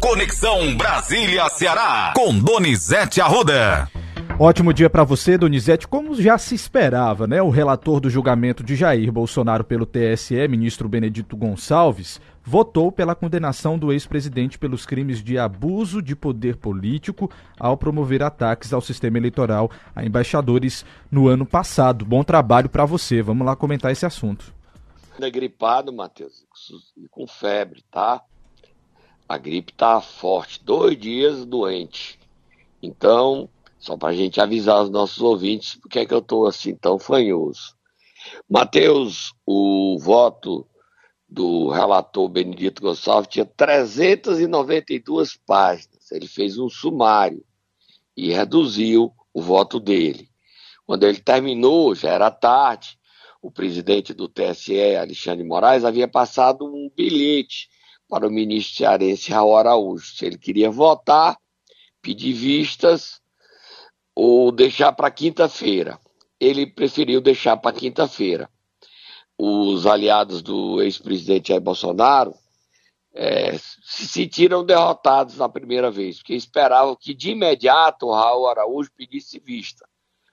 Conexão Brasília-Ceará, com Donizete Arruda. Ótimo dia para você, Donizete. Como já se esperava, né? O relator do julgamento de Jair Bolsonaro pelo TSE, ministro Benedito Gonçalves, votou pela condenação do ex-presidente pelos crimes de abuso de poder político ao promover ataques ao sistema eleitoral a embaixadores no ano passado. Bom trabalho para você. Vamos lá comentar esse assunto. É gripado, Matheus, e com febre, tá? A gripe tá forte, dois dias doente. Então, só para a gente avisar os nossos ouvintes porque é que eu estou assim tão fanhoso. Mateus, o voto do relator Benedito Gonçalves tinha 392 páginas. Ele fez um sumário e reduziu o voto dele. Quando ele terminou, já era tarde, o presidente do TSE, Alexandre Moraes, havia passado um bilhete para o ministro cearense Raul Araújo. Se ele queria votar, pedir vistas ou deixar para quinta-feira. Ele preferiu deixar para quinta-feira. Os aliados do ex-presidente Jair Bolsonaro é, se sentiram derrotados na primeira vez, porque esperavam que de imediato o Raul Araújo pedisse vista.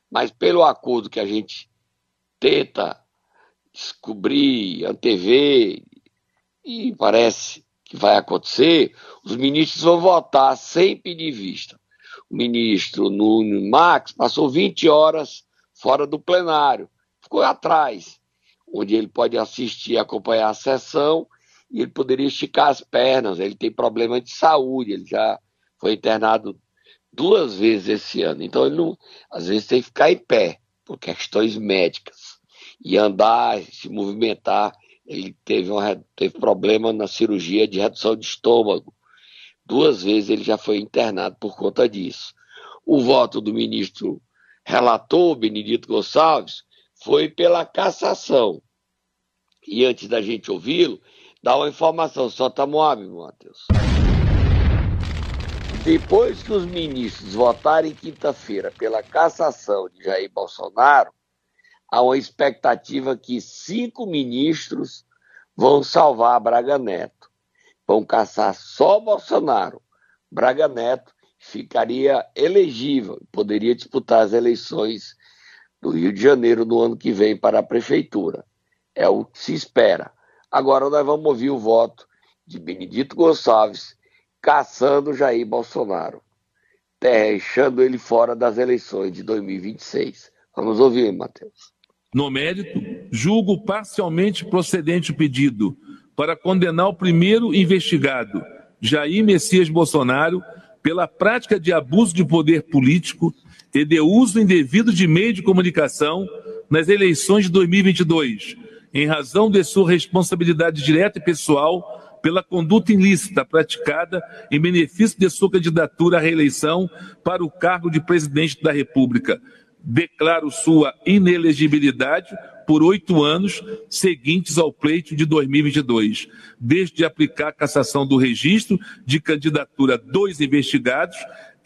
Mas pelo acordo que a gente tenta descobrir, antever, e parece que vai acontecer, os ministros vão votar sem pedir vista o ministro Nuno Max passou 20 horas fora do plenário, ficou atrás, onde ele pode assistir acompanhar a sessão e ele poderia esticar as pernas. Ele tem problema de saúde, ele já foi internado duas vezes esse ano, então ele não, às vezes tem que ficar em pé por questões médicas e andar, se movimentar. Ele teve, um, teve problema na cirurgia de redução de estômago Duas vezes ele já foi internado por conta disso. O voto do ministro relator, Benedito Gonçalves, foi pela cassação. E antes da gente ouvi-lo, dá uma informação, só tá Moab, Matheus. Depois que os ministros votarem quinta-feira pela cassação de Jair Bolsonaro, há uma expectativa que cinco ministros vão salvar Braga Neto vão caçar só Bolsonaro. Braga Neto ficaria elegível, poderia disputar as eleições do Rio de Janeiro no ano que vem para a prefeitura. É o que se espera. Agora nós vamos ouvir o voto de Benedito Gonçalves caçando Jair Bolsonaro, deixando ele fora das eleições de 2026. Vamos ouvir, Matheus. No mérito, julgo parcialmente procedente o pedido para condenar o primeiro investigado, Jair Messias Bolsonaro, pela prática de abuso de poder político e de uso indevido de meio de comunicação nas eleições de 2022, em razão de sua responsabilidade direta e pessoal pela conduta ilícita praticada em benefício de sua candidatura à reeleição para o cargo de presidente da República. Declaro sua inelegibilidade por oito anos seguintes ao pleito de 2022, desde aplicar a cassação do registro de candidatura dos investigados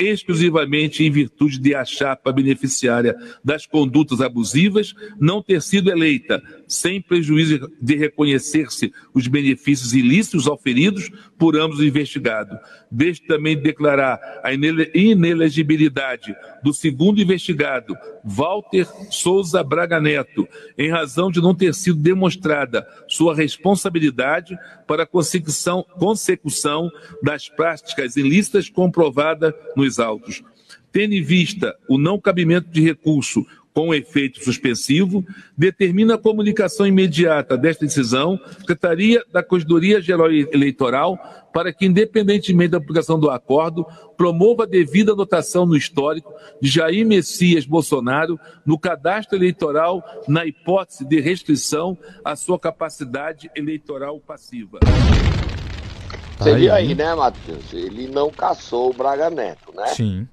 exclusivamente em virtude de a chapa beneficiária das condutas abusivas não ter sido eleita, sem prejuízo de reconhecer-se os benefícios ilícitos oferidos por ambos os investigados. Desde também declarar a inelegibilidade do segundo investigado, Walter Souza Braga Neto, em razão de não ter sido demonstrada sua responsabilidade para a consecução, consecução das práticas ilícitas comprovada nos autos. Tendo em vista o não cabimento de recurso com efeito suspensivo, determina a comunicação imediata desta decisão Secretaria da Corredoria Geral Eleitoral para que, independentemente da aplicação do acordo, promova a devida anotação no histórico de Jair Messias Bolsonaro no cadastro eleitoral na hipótese de restrição à sua capacidade eleitoral passiva. Você viu aí, né, Matheus? Ele não caçou o Braga Neto, né? Sim.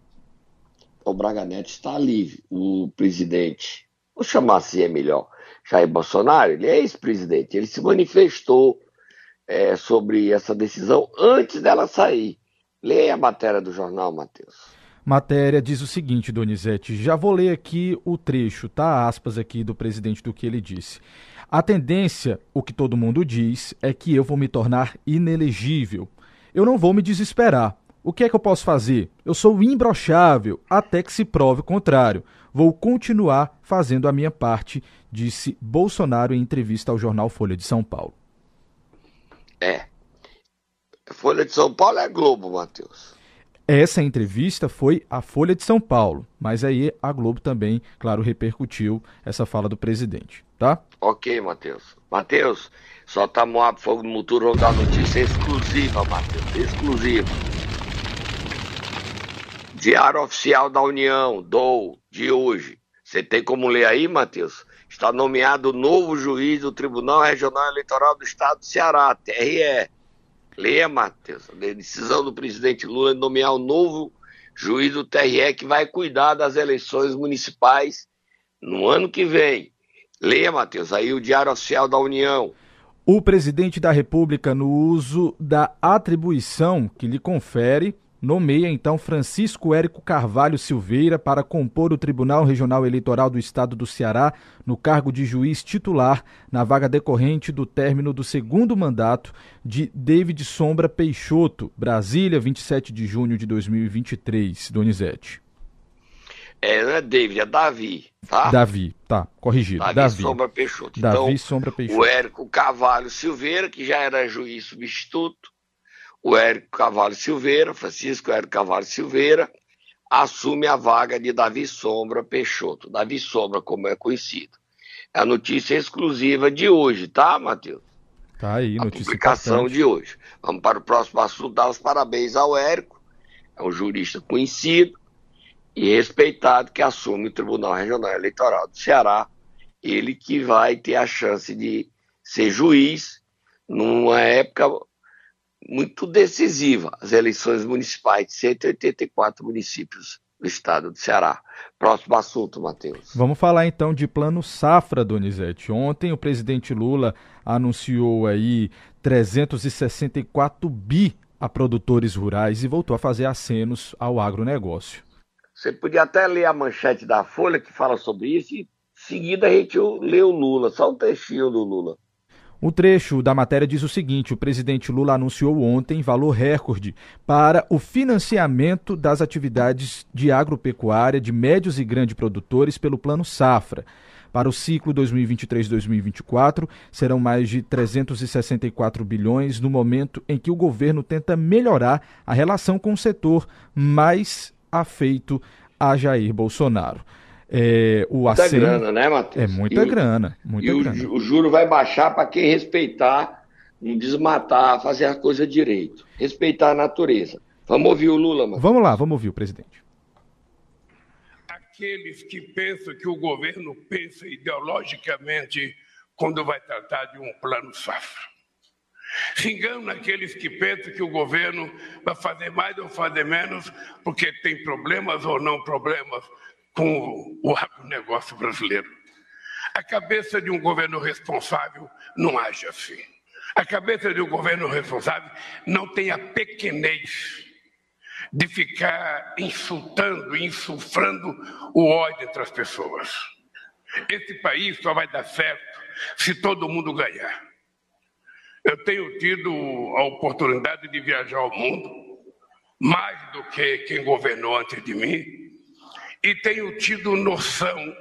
Então, o Braga Neto está livre. O presidente, vou chamar assim é melhor, Jair Bolsonaro, ele é ex-presidente. Ele se manifestou é, sobre essa decisão antes dela sair. Leia a matéria do jornal, Matheus. Matéria diz o seguinte, Donizete, já vou ler aqui o trecho, tá? Aspas aqui do presidente do que ele disse. A tendência, o que todo mundo diz, é que eu vou me tornar inelegível. Eu não vou me desesperar. O que é que eu posso fazer? Eu sou imbrochável até que se prove o contrário. Vou continuar fazendo a minha parte, disse Bolsonaro em entrevista ao jornal Folha de São Paulo. É. Folha de São Paulo é Globo, Matheus. Essa entrevista foi a Folha de São Paulo, mas aí a Globo também, claro, repercutiu essa fala do presidente, tá? Ok, Matheus. Matheus, só tá Moab Fogo no Motor, dar notícia exclusiva, Matheus, exclusiva. Diário Oficial da União, DOU, de hoje. Você tem como ler aí, Matheus? Está nomeado novo juiz do Tribunal Regional Eleitoral do Estado do Ceará, TRE. Leia, Matheus, decisão do presidente Lula de nomear o novo juiz do TRE que vai cuidar das eleições municipais no ano que vem. Leia, Matheus, aí o Diário Oficial da União. O presidente da República, no uso da atribuição que lhe confere, nomeia então Francisco Érico Carvalho Silveira para compor o Tribunal Regional Eleitoral do Estado do Ceará no cargo de juiz titular na vaga decorrente do término do segundo mandato de David Sombra Peixoto, Brasília, 27 de junho de 2023. Donizete. É, não é David, é Davi, tá? Davi, tá, corrigido. Davi, Davi. Sombra Peixoto. Davi então, Sombra Peixoto. O Érico Carvalho Silveira, que já era juiz substituto, o Érico Carvalho Silveira, Francisco Érico Carvalho Silveira, assume a vaga de Davi Sombra Peixoto. Davi Sombra, como é conhecido. É a notícia exclusiva de hoje, tá, Matheus? Tá aí, a notícia publicação importante. de hoje. Vamos para o próximo assunto, dar os parabéns ao Érico, é um jurista conhecido e respeitado que assume o Tribunal Regional Eleitoral do Ceará, ele que vai ter a chance de ser juiz numa época muito decisiva, as eleições municipais de 184 municípios do estado do Ceará. Próximo assunto, Matheus. Vamos falar então de plano safra, Donizete. Ontem o presidente Lula anunciou aí 364 bi a produtores rurais e voltou a fazer acenos ao agronegócio. Você podia até ler a manchete da Folha que fala sobre isso e em seguida a gente lê o Lula, só um textinho do Lula. O trecho da matéria diz o seguinte: o presidente Lula anunciou ontem valor recorde para o financiamento das atividades de agropecuária de médios e grandes produtores pelo Plano Safra. Para o ciclo 2023-2024, serão mais de 364 bilhões no momento em que o governo tenta melhorar a relação com o setor mais afeito a Jair Bolsonaro. É, o muita grana, né, Matheus? É muita e grana. Muita e grana. O, o juro vai baixar para quem respeitar, não desmatar, fazer a coisa direito. Respeitar a natureza. Vamos ouvir o Lula, mano. Vamos lá, vamos ouvir o presidente. Aqueles que pensam que o governo pensa ideologicamente quando vai tratar de um plano safra. Enganam aqueles que pensam que o governo vai fazer mais ou fazer menos porque tem problemas ou não problemas com o agronegócio brasileiro. A cabeça de um governo responsável não age assim. A cabeça de um governo responsável não tem a pequenez de ficar insultando, insufrando o ódio entre as pessoas. Esse país só vai dar certo se todo mundo ganhar. Eu tenho tido a oportunidade de viajar ao mundo, mais do que quem governou antes de mim, e tenho tido noção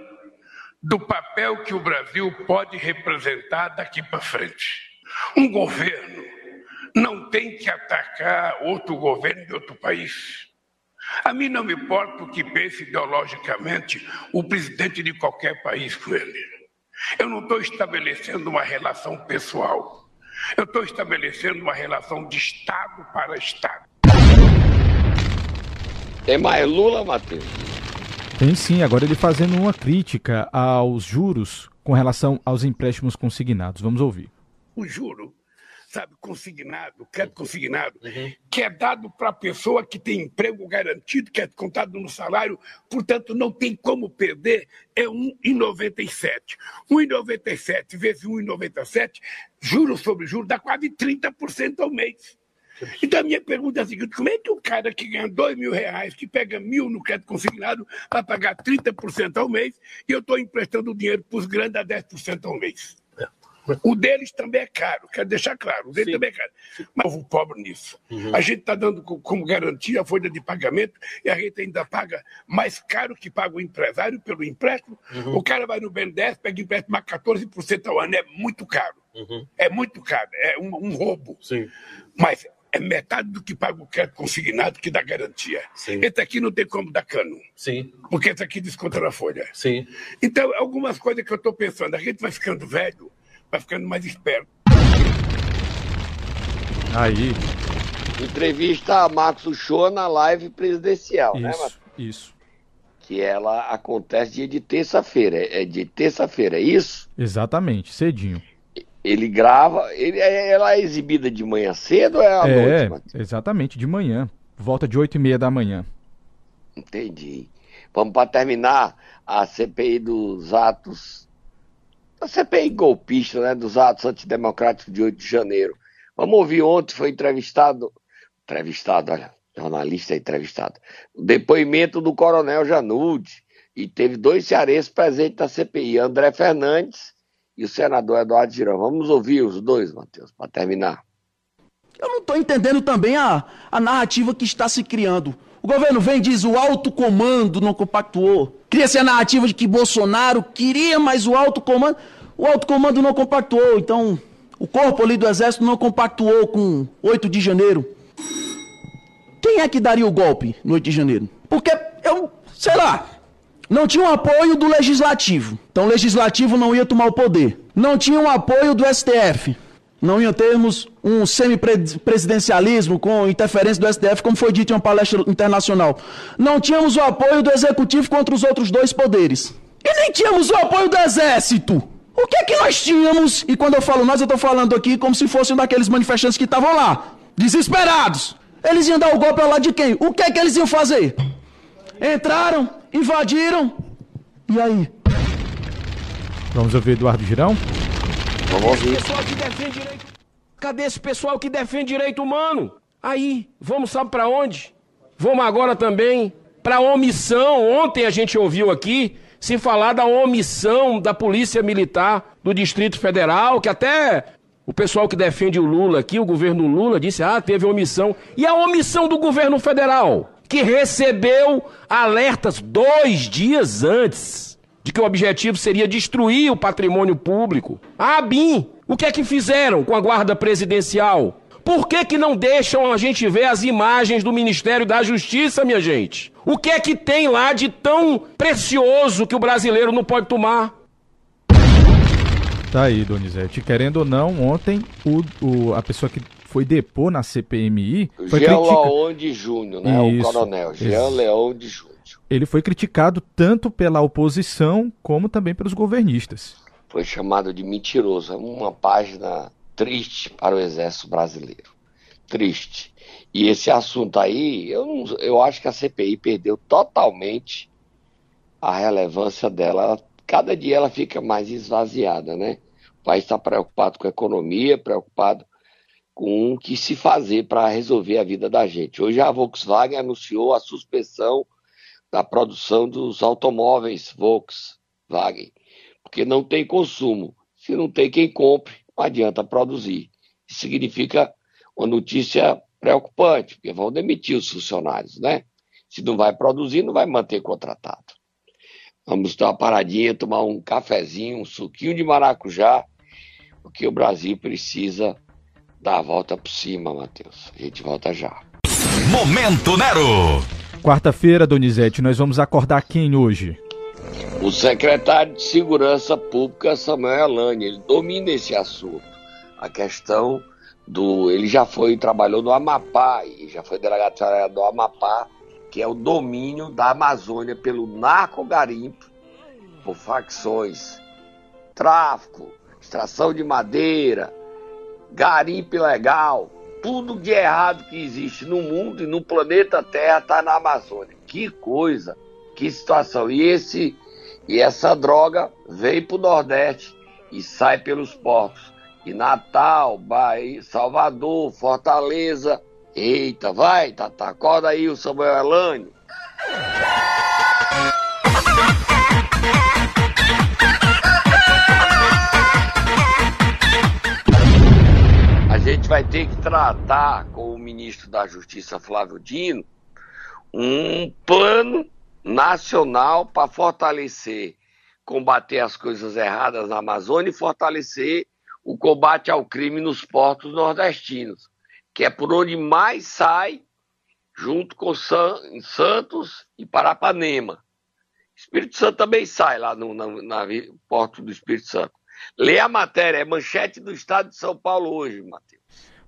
do papel que o Brasil pode representar daqui para frente. Um governo não tem que atacar outro governo de outro país. A mim não me importa o que pense ideologicamente o presidente de qualquer país com ele. Eu não estou estabelecendo uma relação pessoal. Eu estou estabelecendo uma relação de Estado para Estado. Tem mais Lula, Matheus? Tem sim, agora ele fazendo uma crítica aos juros com relação aos empréstimos consignados. Vamos ouvir. O juro, sabe, consignado, crédito consignado, uhum. que é dado para a pessoa que tem emprego garantido, que é contado no salário, portanto não tem como perder, é 1,97. 1,97 vezes 1,97, juros sobre juros, dá quase 30% ao mês. Então a minha pergunta é a seguinte: como é que o cara que ganha dois mil reais, que pega mil no crédito consignado, vai pagar 30% ao mês e eu estou emprestando dinheiro para os grandes a 10% ao mês? O deles também é caro, quero deixar claro, o deles também é caro. Mas o pobre nisso. Uhum. A gente está dando como garantia a folha de pagamento e a gente ainda paga mais caro que paga o empresário pelo empréstimo. Uhum. O cara vai no BNDES, pega empréstimo a 14% ao ano, é muito caro. Uhum. É muito caro, é um, um roubo. Sim. Mas é metade do que paga o crédito consignado que dá garantia. Sim. Esse aqui não tem como dar cano. Sim. Porque esse aqui desconta na folha. Sim. Então, algumas coisas que eu estou pensando, a gente vai ficando velho, vai ficando mais esperto. Aí. Entrevista a Marcos Show na live presidencial, isso, né, Marcos? Isso. Que ela acontece dia de terça-feira. É de terça-feira, é isso? Exatamente, cedinho. Ele grava. Ele, é, ela é exibida de manhã cedo ou é à é, noite? Exatamente, de manhã. Volta de 8 e meia da manhã. Entendi. Vamos para terminar a CPI dos atos a CPI golpista, né, dos atos antidemocráticos de 8 de janeiro. Vamos ouvir ontem, foi entrevistado, entrevistado, olha, jornalista entrevistado, o depoimento do coronel Janude, e teve dois cearenses presentes na CPI, André Fernandes e o senador Eduardo Girão. Vamos ouvir os dois, Matheus, para terminar. Eu não estou entendendo também a, a narrativa que está se criando. O governo vem diz o alto comando não compactuou. Cria-se a narrativa de que Bolsonaro queria, mas o alto comando. O alto comando não compactuou. Então, o corpo ali do exército não compactuou com 8 de janeiro. Quem é que daria o golpe no 8 de janeiro? Porque eu, sei lá, não tinha o apoio do legislativo. Então o legislativo não ia tomar o poder. Não tinha o apoio do STF não ia termos um semipresidencialismo com interferência do STF, como foi dito em uma palestra internacional. Não tínhamos o apoio do executivo contra os outros dois poderes. E nem tínhamos o apoio do exército. O que é que nós tínhamos? E quando eu falo nós, eu estou falando aqui como se fossem daqueles manifestantes que estavam lá, desesperados. Eles iam dar o golpe ao lado de quem? O que é que eles iam fazer? Entraram, invadiram, e aí? Vamos ouvir Eduardo Girão? Vamos ouvir. pessoal que defende direito... Cadê esse pessoal que defende direito humano? Aí, vamos sabe para onde? Vamos agora também para omissão. Ontem a gente ouviu aqui se falar da omissão da Polícia Militar do Distrito Federal, que até o pessoal que defende o Lula aqui, o governo Lula, disse: ah, teve omissão. E a omissão do governo federal, que recebeu alertas dois dias antes de que o objetivo seria destruir o patrimônio público. A ABIN, o que é que fizeram com a guarda presidencial? Por que, que não deixam a gente ver as imagens do Ministério da Justiça, minha gente? O que é que tem lá de tão precioso que o brasileiro não pode tomar? Tá aí, Donizete. Querendo ou não, ontem o, o a pessoa que foi depor na CPMI. Foi Jean critica... Leon de Júnior, né? Isso, o coronel. Jean Leon de Júnior ele foi criticado tanto pela oposição como também pelos governistas. Foi chamado de mentiroso. É uma página triste para o Exército Brasileiro. Triste. E esse assunto aí, eu, não, eu acho que a CPI perdeu totalmente a relevância dela. Cada dia ela fica mais esvaziada, né? O país está preocupado com a economia, preocupado com o que se fazer para resolver a vida da gente. Hoje a Volkswagen anunciou a suspensão da produção dos automóveis Volkswagen, porque não tem consumo. Se não tem quem compre, não adianta produzir. Isso significa uma notícia preocupante, porque vão demitir os funcionários, né? Se não vai produzir, não vai manter contratado. Vamos dar uma paradinha, tomar um cafezinho, um suquinho de maracujá, porque o Brasil precisa dar a volta por cima, Matheus. A gente volta já. Momento Nero! Quarta-feira, Donizete, nós vamos acordar quem hoje? O secretário de Segurança Pública, Samuel Alani, ele domina esse assunto. A questão do. Ele já foi, trabalhou no Amapá, e já foi delegado do Amapá, que é o domínio da Amazônia pelo narco-garimpo, por facções, tráfico, extração de madeira, garimpo ilegal, tudo de errado que existe no mundo e no planeta Terra está na Amazônia. Que coisa, que situação. E esse e essa droga vem para o Nordeste e sai pelos portos. E Natal, Bahia, Salvador, Fortaleza. Eita, vai, Tata, acorda aí o Samuel Elane. gente vai ter que tratar com o ministro da Justiça, Flávio Dino, um plano nacional para fortalecer, combater as coisas erradas na Amazônia e fortalecer o combate ao crime nos portos nordestinos, que é por onde mais sai, junto com Santos e Parapanema. Espírito Santo também sai lá no, no, porto do Espírito Santo. Lê a matéria, é manchete do Estado de São Paulo hoje, Matheus.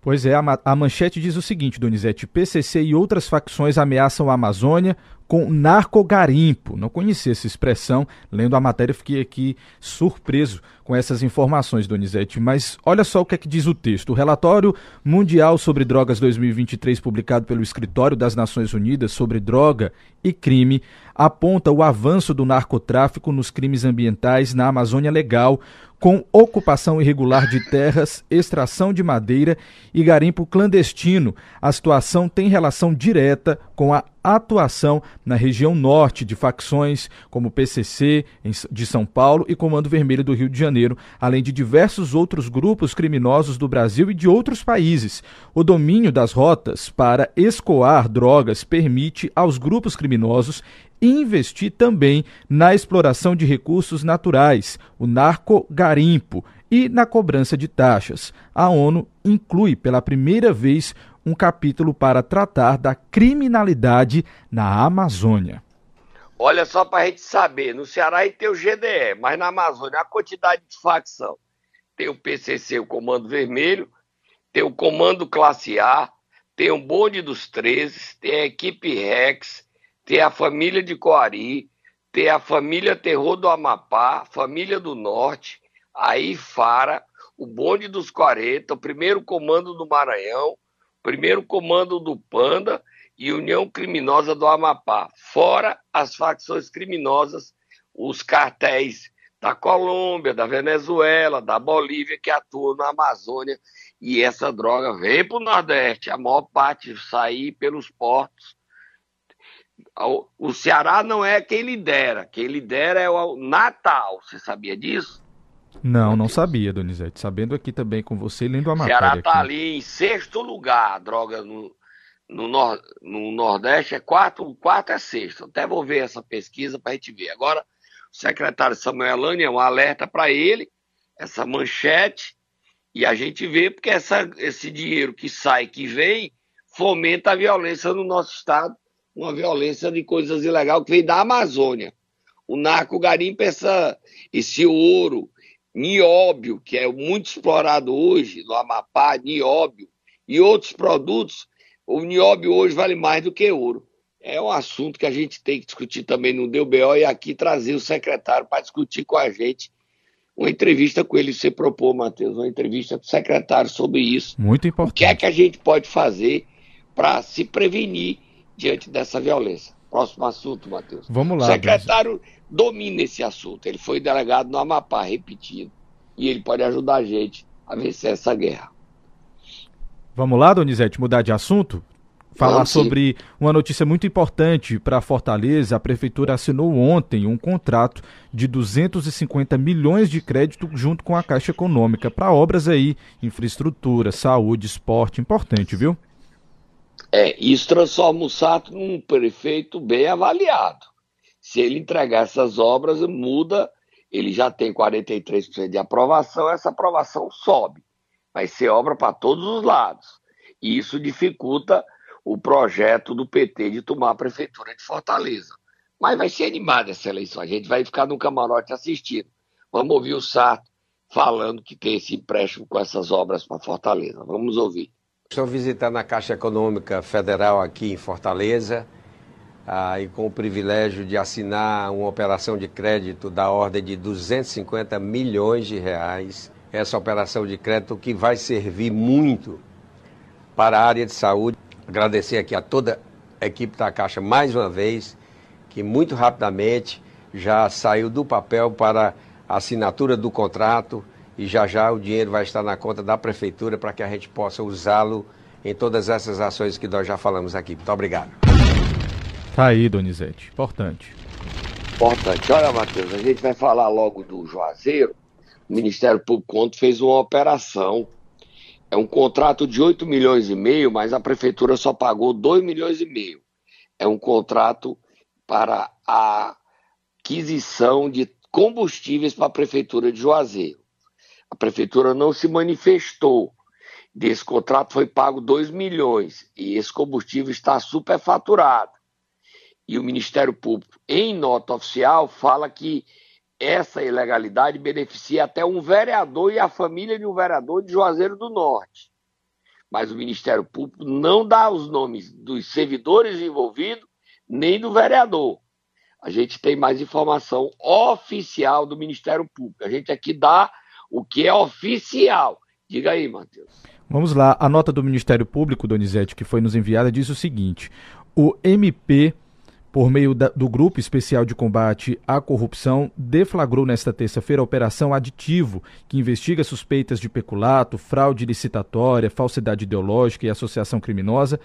Pois é, a, a manchete diz o seguinte, Donizete: PCC e outras facções ameaçam a Amazônia com narcogarimpo. Não conhecia essa expressão. Lendo a matéria, fiquei aqui surpreso com essas informações, Donizete. Mas olha só o que é que diz o texto. O relatório mundial sobre drogas 2023, publicado pelo Escritório das Nações Unidas sobre droga e crime, aponta o avanço do narcotráfico nos crimes ambientais na Amazônia Legal, com ocupação irregular de terras, extração de madeira e garimpo clandestino. A situação tem relação direta com a atuação na região norte de facções como PCC de São Paulo e Comando Vermelho do Rio de Janeiro, além de diversos outros grupos criminosos do Brasil e de outros países. O domínio das rotas para escoar drogas permite aos grupos criminosos investir também na exploração de recursos naturais, o narcogarimpo e na cobrança de taxas. A ONU inclui pela primeira vez um capítulo para tratar da criminalidade na Amazônia. Olha só para a gente saber, no Ceará tem o GDE, mas na Amazônia a quantidade de facção. Tem o PCC, o Comando Vermelho, tem o Comando Classe A, tem o Bonde dos 13, tem a equipe Rex, tem a família de Coari, tem a família Terror do Amapá, família do Norte, aí Fara, o Bonde dos 40, o primeiro comando do Maranhão, primeiro comando do Panda e União Criminosa do Amapá, fora as facções criminosas, os cartéis da Colômbia, da Venezuela, da Bolívia que atuam na Amazônia e essa droga vem para o Nordeste, a maior parte sair pelos portos. O Ceará não é quem lidera, quem lidera é o Natal, você sabia disso? Não, não sabia, Donizete. Sabendo aqui também com você, lendo a matéria. O Ceará está ali em sexto lugar, droga no, no, nor, no Nordeste é quarto, quarto é sexto. Até vou ver essa pesquisa para a gente ver. Agora, o secretário Samuel Alani é um alerta para ele, essa manchete, e a gente vê porque essa, esse dinheiro que sai, que vem, fomenta a violência no nosso estado, uma violência de coisas ilegais que vem da Amazônia. O narco garimpa essa, esse ouro, nióbio, que é muito explorado hoje no Amapá, nióbio, e outros produtos, o nióbio hoje vale mais do que ouro. É um assunto que a gente tem que discutir também no DBO e aqui trazer o secretário para discutir com a gente uma entrevista com ele, você propôs, Matheus, uma entrevista com o secretário sobre isso. Muito importante. O que é que a gente pode fazer para se prevenir diante dessa violência? Próximo assunto, Matheus. Vamos lá. O secretário domina esse assunto. Ele foi delegado no Amapá, repetido. E ele pode ajudar a gente a vencer essa guerra. Vamos lá, Donizete, mudar de assunto? Falar Vamos, sobre uma notícia muito importante para Fortaleza. A prefeitura assinou ontem um contrato de 250 milhões de crédito junto com a Caixa Econômica para obras aí, infraestrutura, saúde, esporte, importante, viu? É, isso transforma o Sato num prefeito bem avaliado se ele entregar essas obras, muda, ele já tem 43% de aprovação, essa aprovação sobe. Vai ser obra para todos os lados. E isso dificulta o projeto do PT de tomar a prefeitura de Fortaleza. Mas vai ser animada essa eleição. A gente vai ficar no camarote assistindo. Vamos ouvir o Sato falando que tem esse empréstimo com essas obras para Fortaleza. Vamos ouvir. Estou visitando a Caixa Econômica Federal aqui em Fortaleza ah, e com o privilégio de assinar uma operação de crédito da ordem de 250 milhões de reais. Essa operação de crédito que vai servir muito para a área de saúde. Agradecer aqui a toda a equipe da Caixa mais uma vez, que muito rapidamente já saiu do papel para a assinatura do contrato e já já o dinheiro vai estar na conta da prefeitura para que a gente possa usá-lo em todas essas ações que nós já falamos aqui. Muito obrigado. Tá aí, Donizete. Importante. Importante. Olha, Matheus, a gente vai falar logo do Juazeiro. O Ministério Público ontem fez uma operação É um contrato de 8 milhões e meio, mas a prefeitura só pagou 2 milhões e meio. É um contrato para a aquisição de combustíveis para a prefeitura de Juazeiro. A prefeitura não se manifestou. Desse contrato foi pago 2 milhões e esse combustível está superfaturado. E o Ministério Público, em nota oficial, fala que essa ilegalidade beneficia até um vereador e a família de um vereador de Juazeiro do Norte. Mas o Ministério Público não dá os nomes dos servidores envolvidos nem do vereador. A gente tem mais informação oficial do Ministério Público. A gente aqui dá o que é oficial. Diga aí, Matheus. Vamos lá. A nota do Ministério Público, Donizete, que foi nos enviada, diz o seguinte: o MP por meio da, do Grupo Especial de Combate à Corrupção, deflagrou nesta terça-feira a Operação Aditivo, que investiga suspeitas de peculato, fraude licitatória, falsidade ideológica e associação criminosa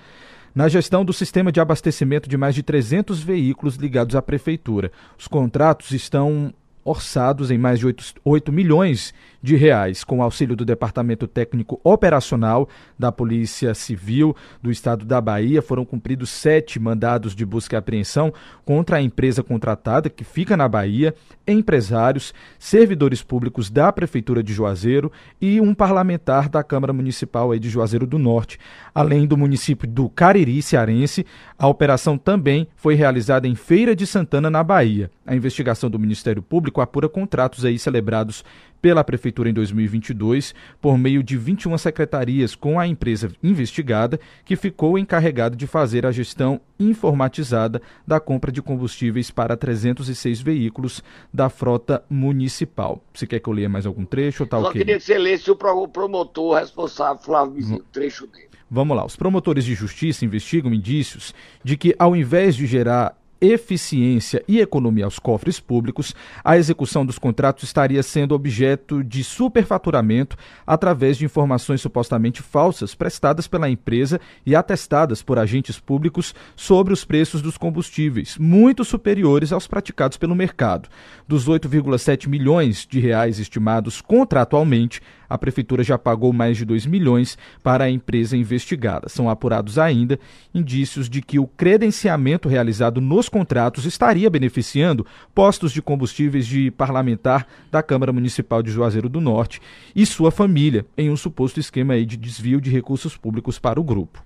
na gestão do sistema de abastecimento de mais de 300 veículos ligados à prefeitura. Os contratos estão orçados em mais de 8, 8 milhões de reais. Com auxílio do Departamento Técnico Operacional da Polícia Civil do Estado da Bahia, foram cumpridos sete mandados de busca e apreensão contra a empresa contratada, que fica na Bahia, empresários, servidores públicos da Prefeitura de Juazeiro e um parlamentar da Câmara Municipal de Juazeiro do Norte. Além do município do Cariri, cearense, a operação também foi realizada em Feira de Santana, na Bahia. A investigação do Ministério Público apura contratos aí celebrados pela Prefeitura em 2022 por meio de 21 secretarias com a empresa investigada, que ficou encarregada de fazer a gestão informatizada da compra de combustíveis para 306 veículos da frota municipal. Você quer que eu leia mais algum trecho ou tá Só ok? queria que você lesse o promotor responsável, Flávio Vizinho, o trecho dele. Vamos lá. Os promotores de justiça investigam indícios de que, ao invés de gerar eficiência e economia aos cofres públicos, a execução dos contratos estaria sendo objeto de superfaturamento através de informações supostamente falsas prestadas pela empresa e atestadas por agentes públicos sobre os preços dos combustíveis, muito superiores aos praticados pelo mercado. Dos 8,7 milhões de reais estimados contratualmente, a prefeitura já pagou mais de 2 milhões para a empresa investigada. São apurados ainda indícios de que o credenciamento realizado nos contratos estaria beneficiando postos de combustíveis de parlamentar da Câmara Municipal de Juazeiro do Norte e sua família, em um suposto esquema de desvio de recursos públicos para o grupo.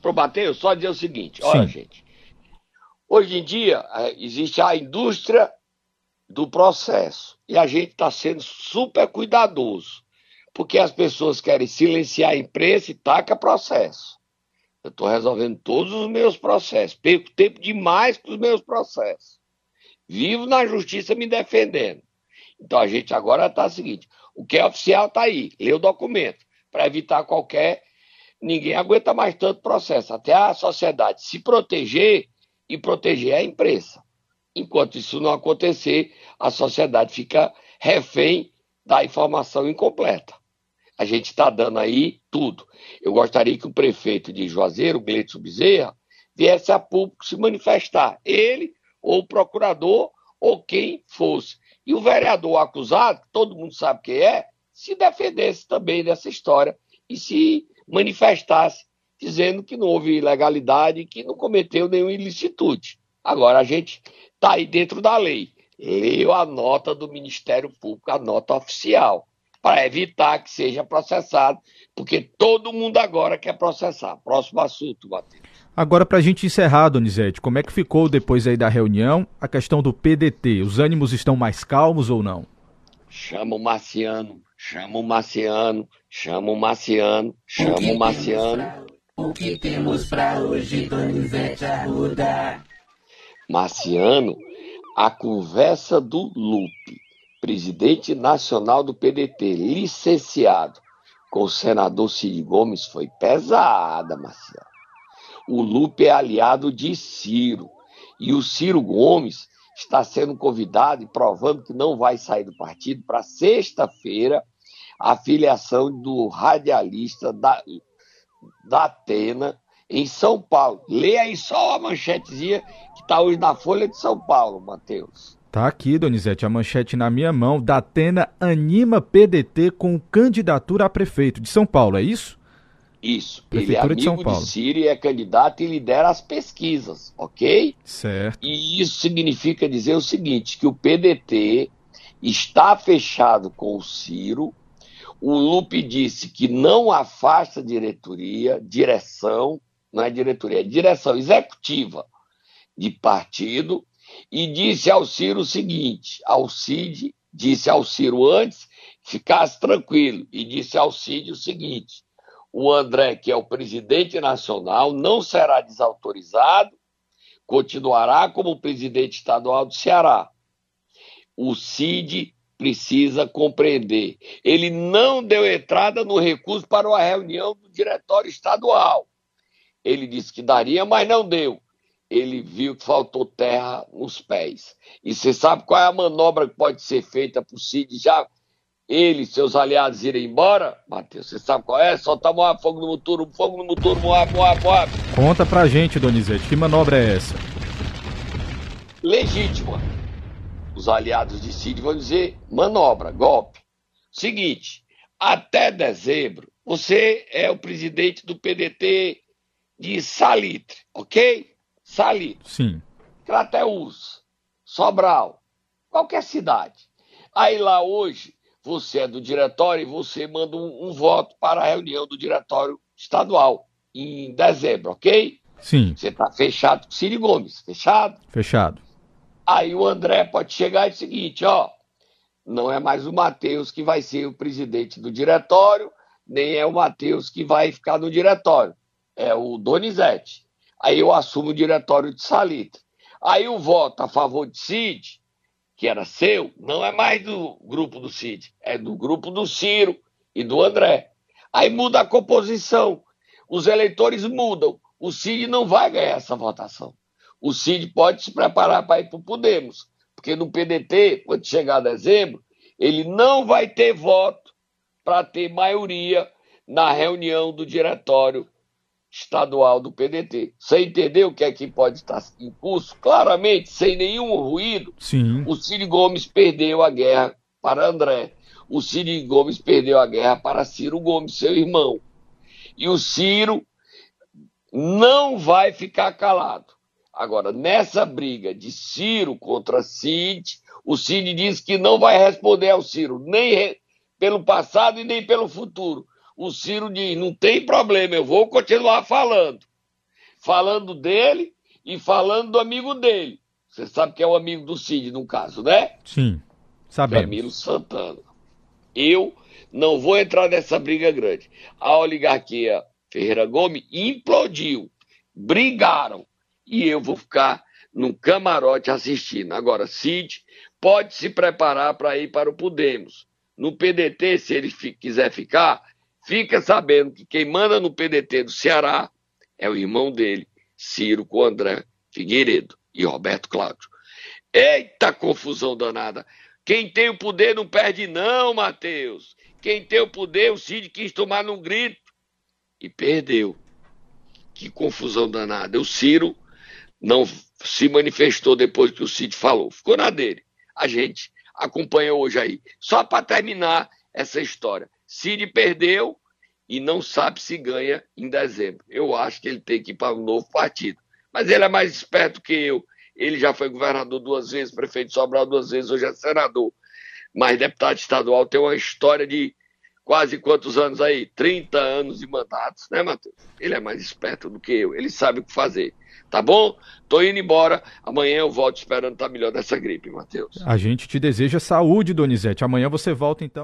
Pro Mateus, só dizer o seguinte, olha, Sim. gente. Hoje em dia, eh, existe a indústria do processo. E a gente está sendo super cuidadoso. Porque as pessoas querem silenciar a imprensa e taca processo. Eu estou resolvendo todos os meus processos. Perco tempo demais com os meus processos. Vivo na justiça me defendendo. Então a gente agora está o seguinte: o que é oficial está aí, lê o documento, para evitar qualquer. Ninguém aguenta mais tanto processo. Até a sociedade se proteger e proteger a imprensa. Enquanto isso não acontecer, a sociedade fica refém da informação incompleta. A gente está dando aí tudo. Eu gostaria que o prefeito de Juazeiro, Gleitson Bezerra, viesse a público se manifestar. Ele, ou o procurador, ou quem fosse. E o vereador acusado, que todo mundo sabe quem é, se defendesse também dessa história e se manifestasse, dizendo que não houve ilegalidade que não cometeu nenhuma ilicitude. Agora a gente está aí dentro da lei. Leu a nota do Ministério Público, a nota oficial, para evitar que seja processado, porque todo mundo agora quer processar. Próximo assunto, Matheus. Agora, para a gente encerrar, Donizete, como é que ficou depois aí da reunião a questão do PDT? Os ânimos estão mais calmos ou não? Chama o Marciano, chama o Marciano, chama o Marciano, chama o Marciano. O que temos pra hoje, Donizete Arruda? Marciano, a conversa do Lupe, presidente nacional do PDT, licenciado com o senador Ciro Gomes, foi pesada, Marciano. O Lupe é aliado de Ciro e o Ciro Gomes está sendo convidado e provando que não vai sair do partido para sexta-feira a filiação do radialista da, da Atena em São Paulo. Lê aí só a manchetezinha que está hoje na Folha de São Paulo, Matheus. Tá aqui, Donizete, a manchete na minha mão. Datena anima PDT com candidatura a prefeito de São Paulo, é isso? Isso. Prefeitura ele de é São amigo Paulo. de Ciro e é candidato e lidera as pesquisas, ok? Certo. E isso significa dizer o seguinte, que o PDT está fechado com o Ciro. O Lupe disse que não afasta diretoria, direção, não é diretoria, é direção executiva de partido, e disse ao Ciro o seguinte, ao Cid, disse ao Ciro antes, ficasse tranquilo, e disse ao Cid o seguinte, o André, que é o presidente nacional, não será desautorizado, continuará como presidente estadual do Ceará. O Cid precisa compreender. Ele não deu entrada no recurso para uma reunião do diretório estadual. Ele disse que daria, mas não deu. Ele viu que faltou terra nos pés. E você sabe qual é a manobra que pode ser feita para o Cid já ele e seus aliados irem embora? Matheus, você sabe qual é? Soltar Moab, fogo no motor, fogo no motor, Moab, Moab, Moab. Conta pra gente, Donizete, que manobra é essa? legítima. Os aliados de Cid vão dizer manobra, golpe. Seguinte, até dezembro, você é o presidente do PDT de Salitre, ok? Salitre, Sim. Crateús, Sobral, qualquer cidade. Aí lá hoje, você é do diretório e você manda um, um voto para a reunião do diretório estadual em dezembro, ok? Sim, Você está fechado com Ciro Gomes, fechado? fechado. Aí o André pode chegar e dizer o seguinte, ó, não é mais o Matheus que vai ser o presidente do diretório, nem é o Matheus que vai ficar no diretório, é o Donizete. Aí eu assumo o diretório de Salitre. Aí o voto a favor de Cid, que era seu, não é mais do grupo do Cid, é do grupo do Ciro e do André. Aí muda a composição, os eleitores mudam, o Cid não vai ganhar essa votação o Cid pode se preparar para ir para o Podemos, porque no PDT, quando chegar dezembro, ele não vai ter voto para ter maioria na reunião do diretório estadual do PDT. Você entendeu o que é que pode estar em curso? Claramente, sem nenhum ruído, Sim. o Cid Gomes perdeu a guerra para André. O Cid Gomes perdeu a guerra para Ciro Gomes, seu irmão. E o Ciro não vai ficar calado. Agora, nessa briga de Ciro contra Cid, o Cid diz que não vai responder ao Ciro, nem pelo passado e nem pelo futuro. O Ciro diz: não tem problema, eu vou continuar falando. Falando dele e falando do amigo dele. Você sabe que é o amigo do Cid, no caso, né? Sim. Sabemos. Camilo Santana. Eu não vou entrar nessa briga grande. A oligarquia Ferreira Gomes implodiu, brigaram, e eu vou ficar num camarote assistindo. Agora, Cid pode se preparar para ir para o Podemos. No PDT, se ele quiser ficar, fica sabendo que quem manda no PDT do Ceará é o irmão dele, Ciro com André Figueiredo e Roberto Cláudio. Eita confusão danada! Quem tem o poder não perde, não, Matheus. Quem tem o poder, o Cid quis tomar num grito e perdeu. Que confusão danada. O Ciro não se manifestou depois que o Cid falou. Ficou na dele. A gente acompanha hoje aí. Só para terminar essa história. Cid perdeu e não sabe se ganha em dezembro. Eu acho que ele tem que ir para um novo partido. Mas ele é mais esperto que eu. Ele já foi governador duas vezes, prefeito de Sobral duas vezes, hoje é senador. Mas deputado estadual tem uma história de quase quantos anos aí? 30 anos de mandatos, né, Matheus? Ele é mais esperto do que eu, ele sabe o que fazer. Tá bom? Tô indo embora. Amanhã eu volto esperando estar melhor dessa gripe, Matheus. A gente te deseja saúde, Donizete. Amanhã você volta então.